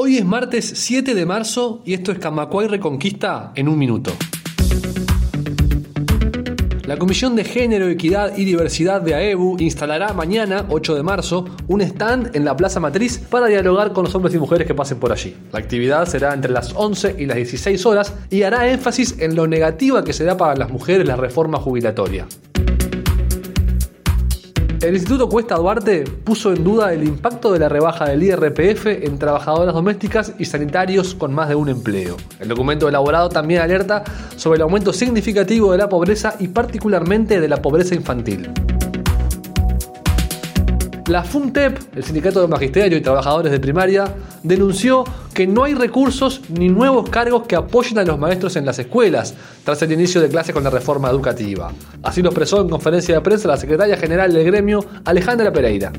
Hoy es martes 7 de marzo y esto es Camacuay Reconquista en un minuto. La Comisión de Género, Equidad y Diversidad de AEBU instalará mañana, 8 de marzo, un stand en la Plaza Matriz para dialogar con los hombres y mujeres que pasen por allí. La actividad será entre las 11 y las 16 horas y hará énfasis en lo negativa que será para las mujeres la reforma jubilatoria. El Instituto Cuesta Duarte puso en duda el impacto de la rebaja del IRPF en trabajadoras domésticas y sanitarios con más de un empleo. El documento elaborado también alerta sobre el aumento significativo de la pobreza y particularmente de la pobreza infantil. La FUNTEP, el Sindicato de Magisterio y Trabajadores de Primaria, denunció que no hay recursos ni nuevos cargos que apoyen a los maestros en las escuelas tras el inicio de clases con la reforma educativa. Así lo expresó en conferencia de prensa la secretaria general del gremio, Alejandra Pereira.